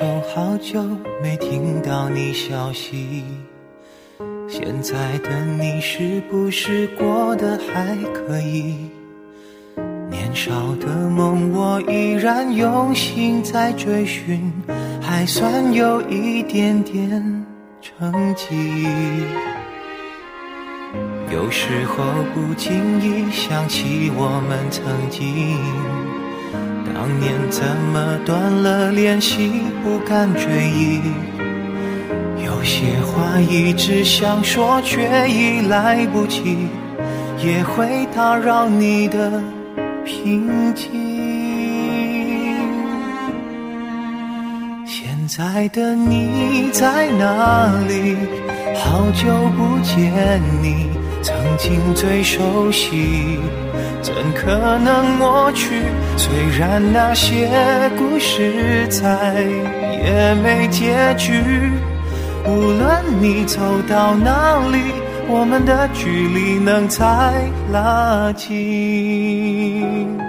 手，好久没听到你消息。现在的你是不是过得还可以？年少的梦，我依然用心在追寻，还算有一点点成绩。有时候不经意想起我们曾经，念怎么断了联系，不敢追忆。有些话一直想说，却已来不及，也会打扰你的平静。现在的你在哪里？好久不见你，曾经最熟悉，怎可能抹去？虽然那些故事再也没结局。无论你走到哪里，我们的距离能再拉近。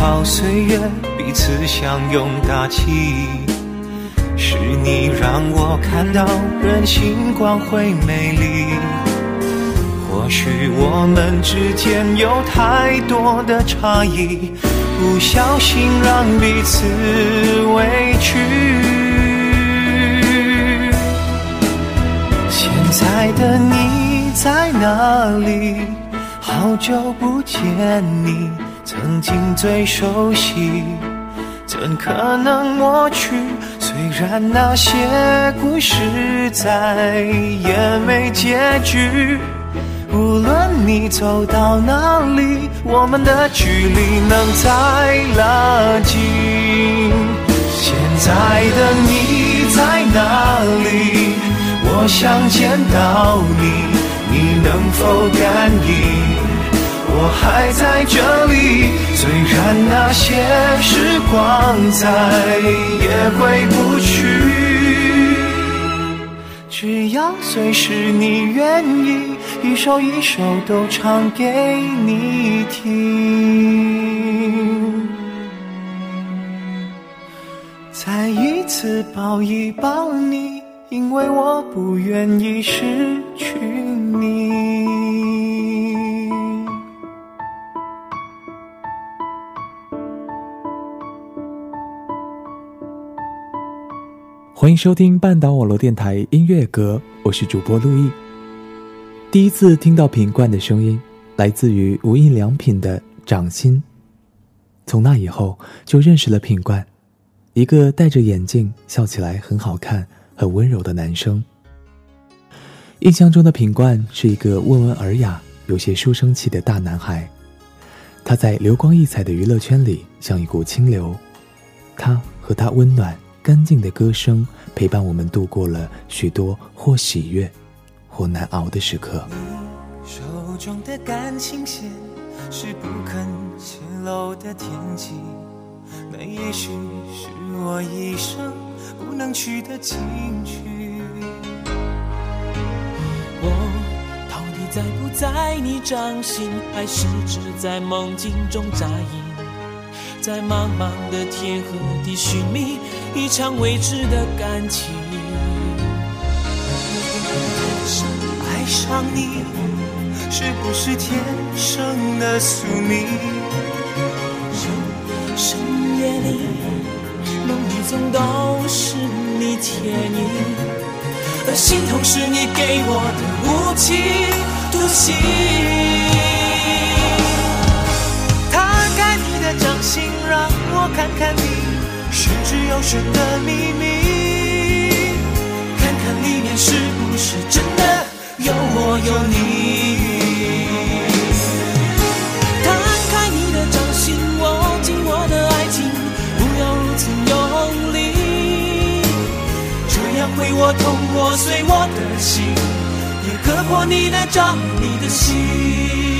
好岁月，彼此相拥搭起，是你让我看到人性光辉美丽。或许我们之间有太多的差异，不小心让彼此委屈。现在的你在哪里？好久不见你。曾经最熟悉，怎可能抹去？虽然那些故事再也没结局。无论你走到哪里，我们的距离能再拉近。现在的你在哪里？我想见到你，你能否感应？我还在这里，虽然那些时光再也回不去，只要随时你愿意，一首一首都唱给你听，再一次抱一抱你，因为我不愿意失去你。欢迎收听半岛网络电台音乐阁，我是主播陆毅。第一次听到品冠的声音，来自于无印良品的《掌心》。从那以后，就认识了品冠，一个戴着眼镜、笑起来很好看、很温柔的男生。印象中的品冠是一个温文尔雅、有些书生气的大男孩。他在流光溢彩的娱乐圈里像一股清流，他和他温暖。干净的歌声陪伴我们度过了许多或喜悦，或难熬的时刻。手中的感情线是不肯泄露的天机，那也许是我一生不能去的禁区。我到底在不在你掌心，还是只在梦境中扎营？在茫茫的天和地寻觅一场未知的感情。爱上你是不是天生的宿命？深夜里梦里总都是你倩影，而心痛是你给我的无情毒刑。掌心，让我看看你玄之又玄的秘密，看看里面是不是真的有我有你。摊开你的掌心，握紧我的爱情，不要如此用力，这样会我痛，我碎我的心，也割破你的掌，你的心。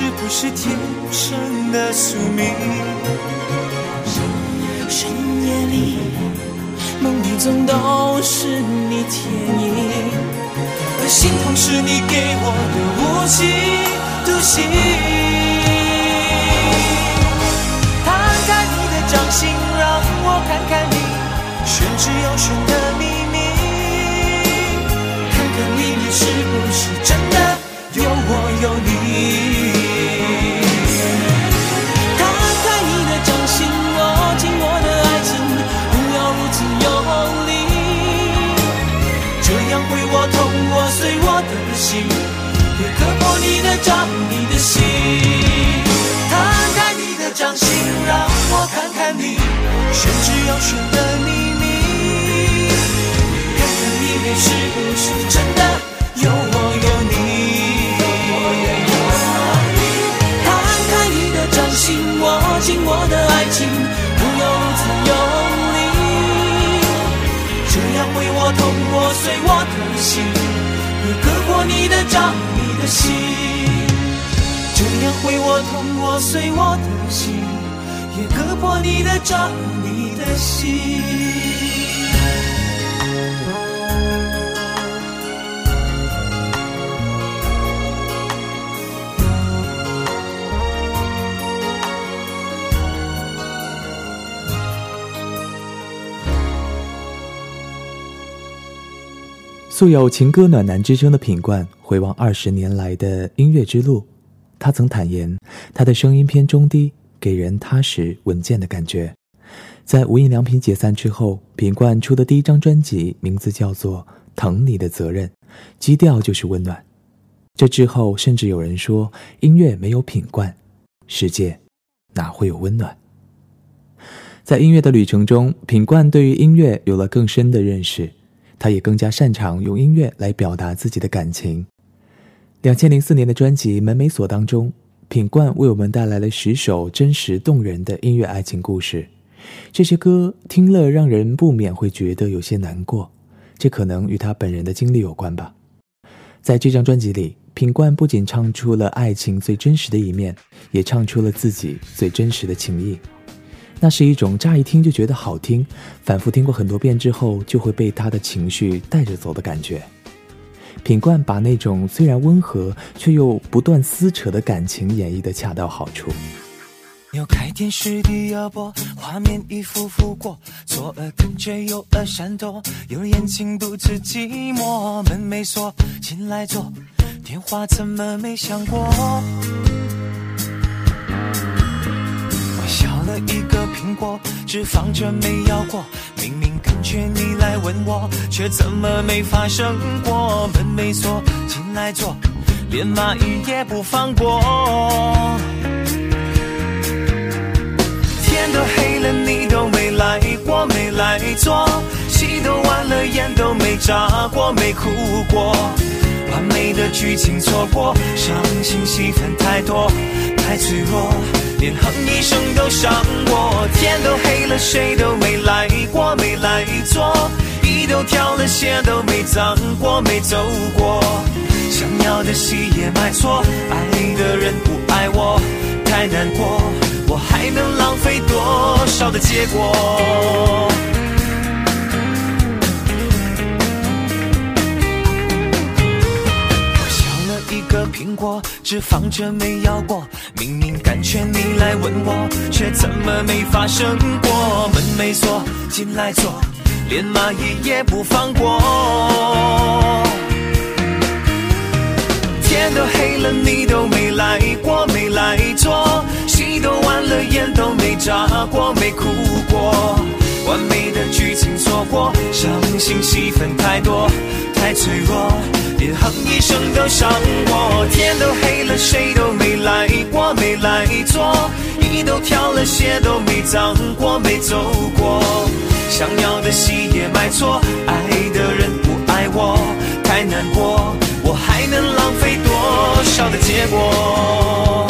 是不是天生的宿命？深夜里，梦里总都是你倩影，而心痛是你给我的无期徒刑。摊开你的掌心，让我看看你玄之又玄的秘密，看看里面是不是真的有我有你。的心也割破你的掌，你的心，摊开你的掌心，让我看看你玄之又玄的秘密，看看里面是不是真的有我有你。摊开你的掌心，握紧我的爱情，不要如此用力，这样会我痛，我碎我的心。你的掌，你的心，这样会我痛，我碎我的心，也割破你的掌，你的心。素有“情歌暖男”之称的品冠，回望二十年来的音乐之路，他曾坦言，他的声音偏中低，给人踏实稳健的感觉。在无印良品解散之后，品冠出的第一张专辑名字叫做《疼你的责任》，基调就是温暖。这之后，甚至有人说，音乐没有品冠，世界哪会有温暖？在音乐的旅程中，品冠对于音乐有了更深的认识。他也更加擅长用音乐来表达自己的感情。两千零四年的专辑《门没锁》当中，品冠为我们带来了十首真实动人的音乐爱情故事。这些歌听了让人不免会觉得有些难过，这可能与他本人的经历有关吧。在这张专辑里，品冠不仅唱出了爱情最真实的一面，也唱出了自己最真实的情谊。那是一种乍一听就觉得好听，反复听过很多遍之后就会被他的情绪带着走的感觉。品冠把那种虽然温和却又不断撕扯的感情演绎的恰到好处。有开电视第二波，画面一幅幅过，左耳跟着右耳闪躲，有眼睛独自寂寞，门没锁，进来坐，电话怎么没响过？一个苹果，只放着没咬过。明明感觉你来吻我，却怎么没发生过？门没锁，进来坐，连蚂蚁也不放过。天都黑了，你都没来过，没来坐。戏都完了，眼都没眨过，没哭过。完美的剧情错过，伤心戏份太多，太脆弱。连哼一声都伤我，天都黑了，谁都没来过，没来坐，衣都挑了，鞋都没脏过，没走过，想要的戏也买错，爱的人不爱我，太难过，我还能浪费多少的结果？个苹果，只放着没咬过。明明感觉你来吻我，却怎么没发生过？门没锁，进来坐，连蚂蚁也不放过。天都黑了，你都没来过，没来坐。心伤心戏份太多，太脆弱，连哼一声都伤我。天都黑了，谁都没来过，没来坐。衣都挑了，鞋都没脏过，没走过。想要的戏也买错，爱的人不爱我，太难过。我还能浪费多少的结果？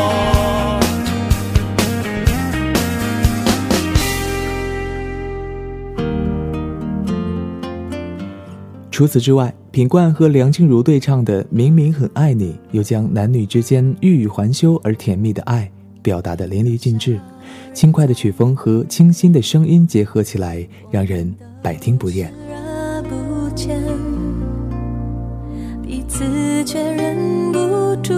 除此之外，品冠和梁静茹对唱的《明明很爱你》，又将男女之间欲语还休而甜蜜的爱表达得淋漓尽致。轻快的曲风和清新的声音结合起来，让人百听不厌。彼此却忍不住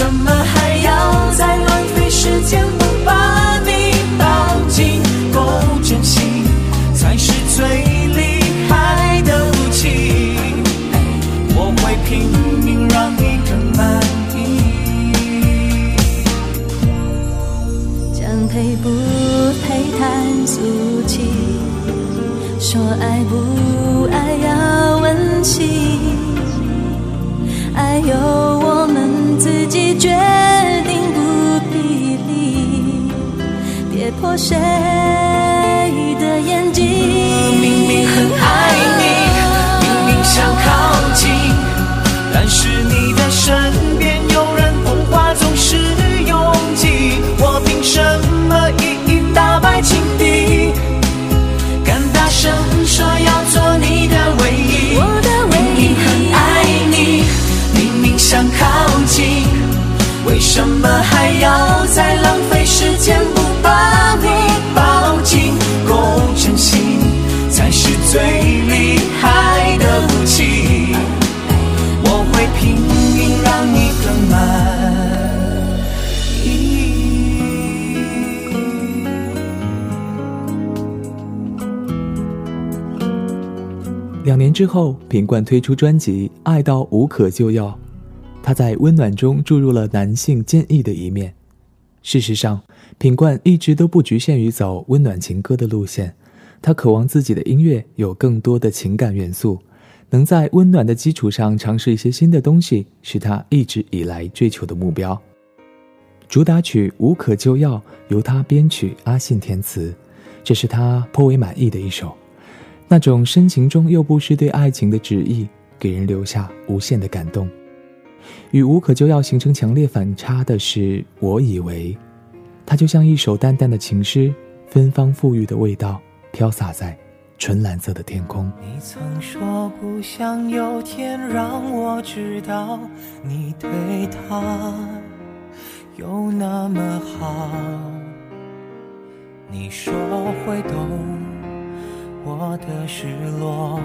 什么还要再浪费时间？不把你抱紧、够真心，才是最厉害的武器。我会拼命让你更满意。讲配不配谈俗气，说爱不爱要问馨。破碎之后，品冠推出专辑《爱到无可救药》，他在温暖中注入了男性坚毅的一面。事实上，品冠一直都不局限于走温暖情歌的路线，他渴望自己的音乐有更多的情感元素，能在温暖的基础上尝试一些新的东西，是他一直以来追求的目标。主打曲《无可救药》由他编曲，阿信填词，这是他颇为满意的一首。那种深情中又不失对爱情的旨意，给人留下无限的感动。与无可救药形成强烈反差的是，我以为，它就像一首淡淡的情诗，芬芳馥郁的味道飘洒在纯蓝色的天空。你曾说不想有天让我知道你对他有那么好，你说会懂我的失落，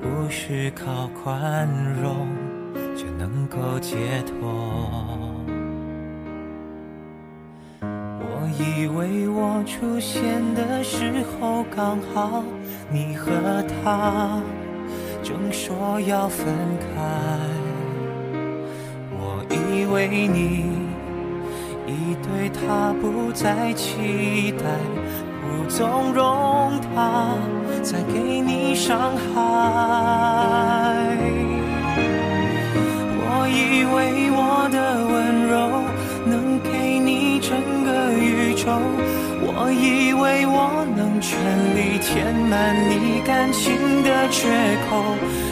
不是靠宽容就能够解脱。我以为我出现的时候刚好你和他正说要分开，我以为你已对他不再期待，纵容他再给你伤害。我以为我的温柔能给你整个宇宙，我以为我能全力填满你感情的缺口，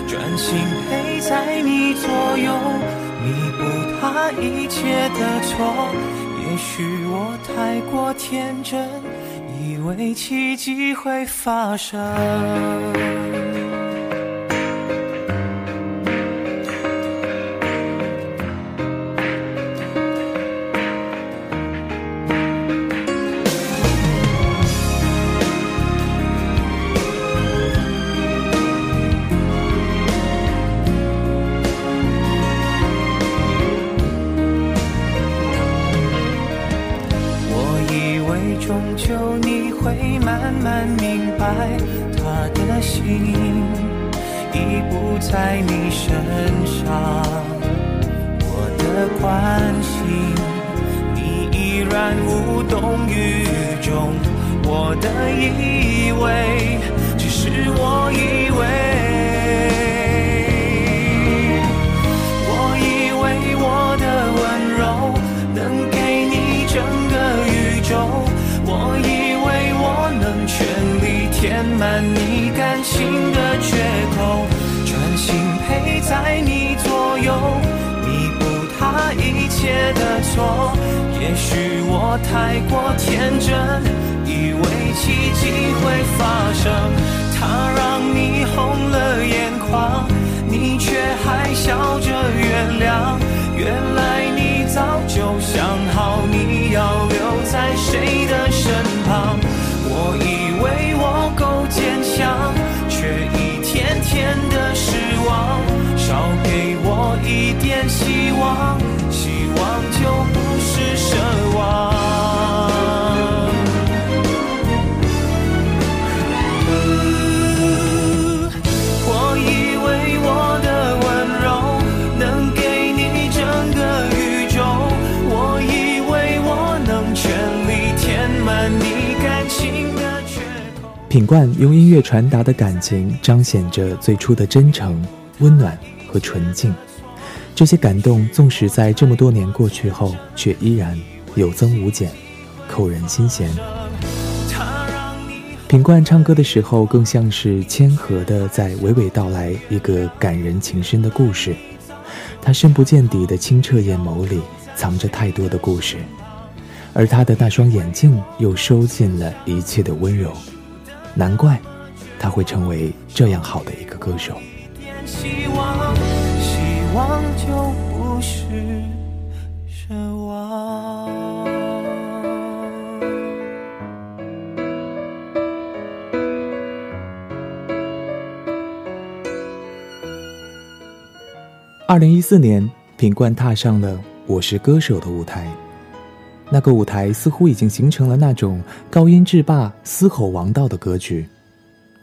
专心陪在你左右，弥补他一切的错。也许我太过天真，为奇迹会发生。错。也许我太过天真，以为奇迹会发生。他让你红了眼眶，你却还笑着原谅。原来你早就想好你要留在谁的身旁。我以为我够坚强，却一天天的失望。少给我一点希望，品冠用音乐传达的感情，彰显着最初的真诚、温暖和纯净。这些感动，纵使在这么多年过去后，却依然有增无减，扣人心弦。品冠唱歌的时候，更像是谦和的在娓娓道来一个感人情深的故事。他深不见底的清澈眼眸里，藏着太多的故事，而他的那双眼睛又收尽了一切的温柔。难怪，他会成为这样好的一个歌手。希望，希望就不是奢望。二零一四年，品冠踏上了《我是歌手》的舞台。那个舞台似乎已经形成了那种高音制霸、嘶吼王道的格局，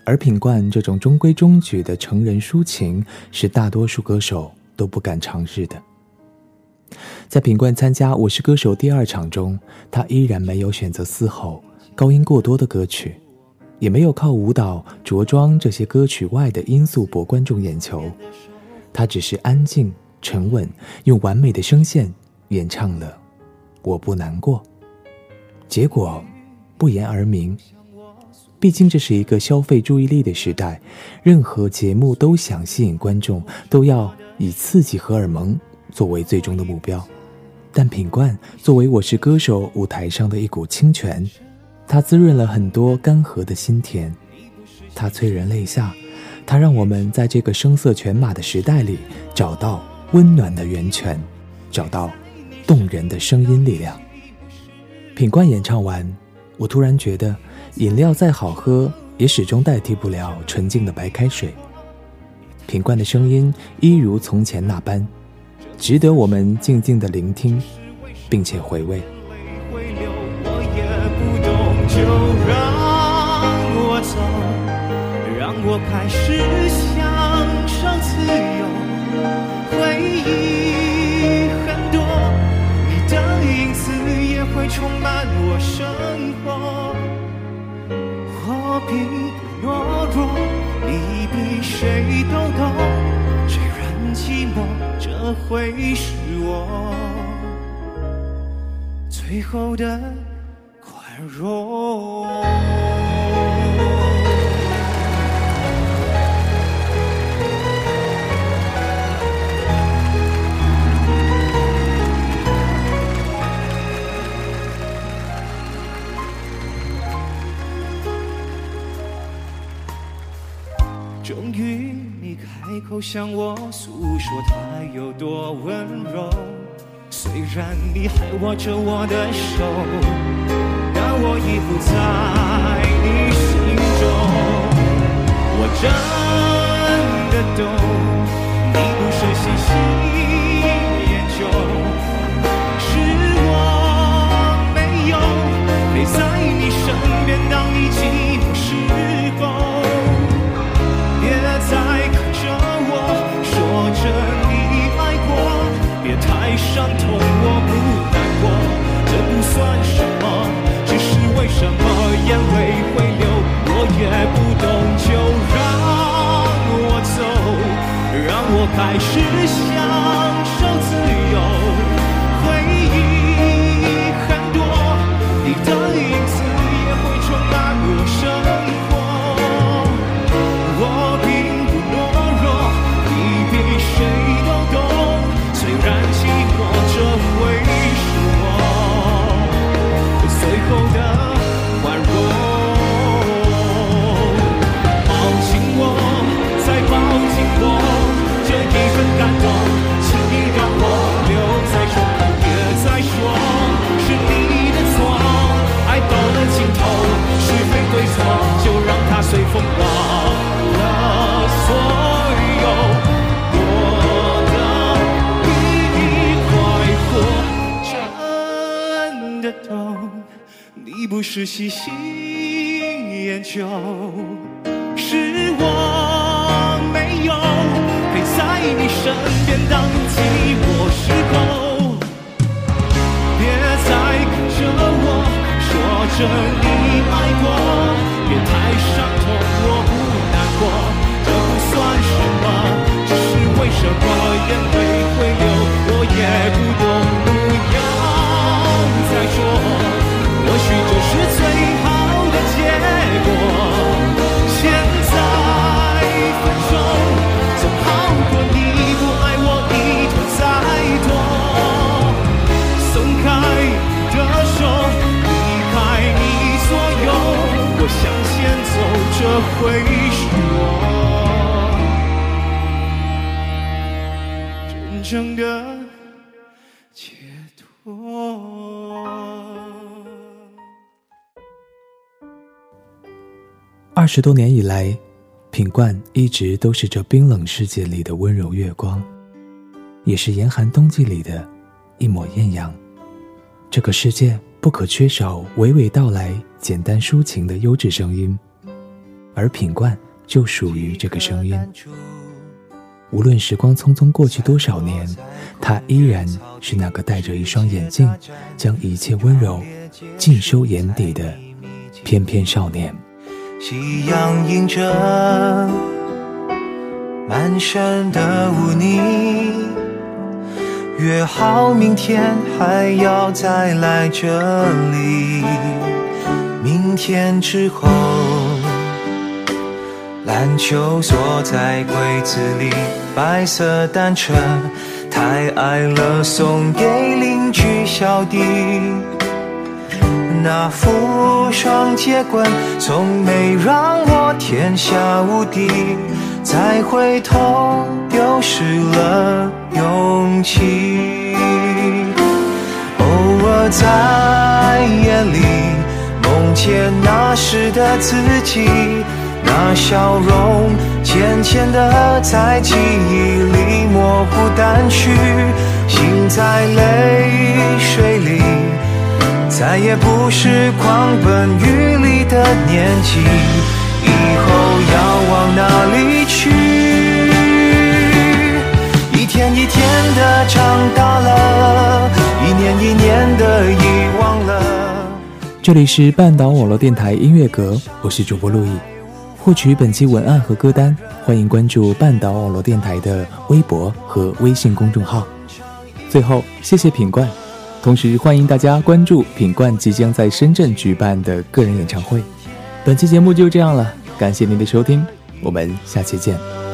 而品冠这种中规中矩的成人抒情，是大多数歌手都不敢尝试的。在品冠参加《我是歌手》第二场中，他依然没有选择嘶吼、高音过多的歌曲，也没有靠舞蹈、着装这些歌曲外的因素博观众眼球。他只是安静、沉稳，用完美的声线演唱了《我不难过》，结果不言而明。毕竟这是一个消费注意力的时代，任何节目都想吸引观众，都要以刺激荷尔蒙作为最终的目标。但品冠作为《我是歌手》舞台上的一股清泉，它滋润了很多干涸的心田，它催人泪下。它让我们在这个声色犬马的时代里找到温暖的源泉，找到动人的声音力量。品冠演唱完，我突然觉得，饮料再好喝，也始终代替不了纯净的白开水。品冠的声音一如从前那般，值得我们静静的聆听，并且回味。我开始我生活。我并不懦弱，你比谁都懂，虽然寂寞，这会是我最后的宽容。于，你开口向我诉说他有多温柔。虽然你还握着我的手，但我已不在你心中。我真的懂，你不是喜新厌旧，是我没有陪在你身边，是喜新厌旧，是我没有陪在你身边，当我真正的解脱。二十多年以来，品冠一直都是这冰冷世界里的温柔月光，也是严寒冬季里的一抹艳阳。这个世界不可缺少娓娓道来、简单抒情的优质声音，而品冠就属于这个声音。无论时光匆匆过去多少年，他依然是那个戴着一双眼镜，将一切温柔尽收眼底的翩翩少年。夕阳映着满山的污泥。约好明天还要再来这里。明天之后，篮球锁在柜子里，白色单车太矮了，送给邻居小弟。那副双截棍从没让我天下无敌。再回头，丢失了勇气。偶尔在夜里梦见那时的自己，那笑容渐渐的在记忆里模糊淡去，心在泪水里，再也不是狂奔雨里的年纪。以后要往哪里去？一天一天的长大了，一年一年的遗忘了。这里是半岛网络电台音乐阁，我是主播陆毅。获取本期文案和歌单，欢迎关注半岛网络电台的微博和微信公众号。最后，谢谢品冠，同时欢迎大家关注品冠即将在深圳举办的个人演唱会。本期节目就这样了，感谢您的收听，我们下期见。